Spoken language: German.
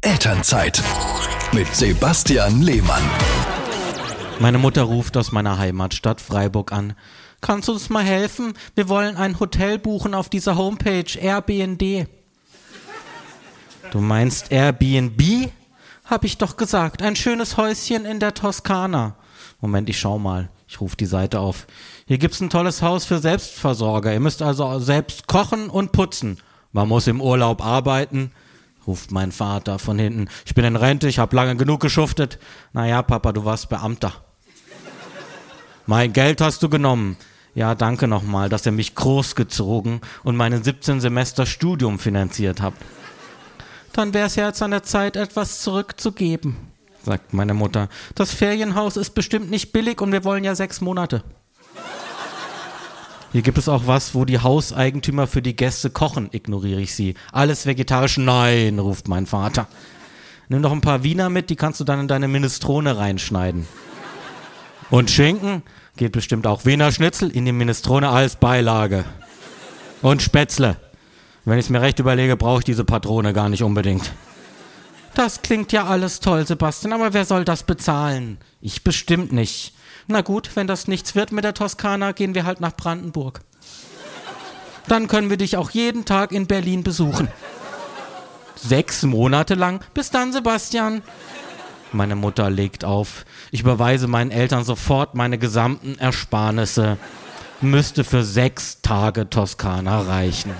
Elternzeit mit Sebastian Lehmann. Meine Mutter ruft aus meiner Heimatstadt Freiburg an. Kannst du uns mal helfen? Wir wollen ein Hotel buchen auf dieser Homepage Airbnb. Du meinst Airbnb? Hab ich doch gesagt. Ein schönes Häuschen in der Toskana. Moment, ich schau mal. Ich rufe die Seite auf. Hier gibt's ein tolles Haus für Selbstversorger. Ihr müsst also selbst kochen und putzen. Man muss im Urlaub arbeiten, ruft mein Vater von hinten. Ich bin in Rente, ich habe lange genug geschuftet. Naja, Papa, du warst Beamter. mein Geld hast du genommen. Ja, danke nochmal, dass ihr mich großgezogen und meine 17 Semester Studium finanziert habt. Dann wäre es ja jetzt an der Zeit, etwas zurückzugeben, sagt meine Mutter. Das Ferienhaus ist bestimmt nicht billig und wir wollen ja sechs Monate. Hier gibt es auch was, wo die Hauseigentümer für die Gäste kochen, ignoriere ich sie. Alles vegetarisch? Nein, ruft mein Vater. Nimm doch ein paar Wiener mit, die kannst du dann in deine Minestrone reinschneiden. Und Schinken? Geht bestimmt auch. Wiener Schnitzel in die Minestrone als Beilage. Und Spätzle. Wenn ich es mir recht überlege, brauche ich diese Patrone gar nicht unbedingt. Das klingt ja alles toll, Sebastian, aber wer soll das bezahlen? Ich bestimmt nicht. Na gut, wenn das nichts wird mit der Toskana, gehen wir halt nach Brandenburg. Dann können wir dich auch jeden Tag in Berlin besuchen. Sechs Monate lang. Bis dann, Sebastian. Meine Mutter legt auf. Ich überweise meinen Eltern sofort meine gesamten Ersparnisse. Müsste für sechs Tage Toskana reichen.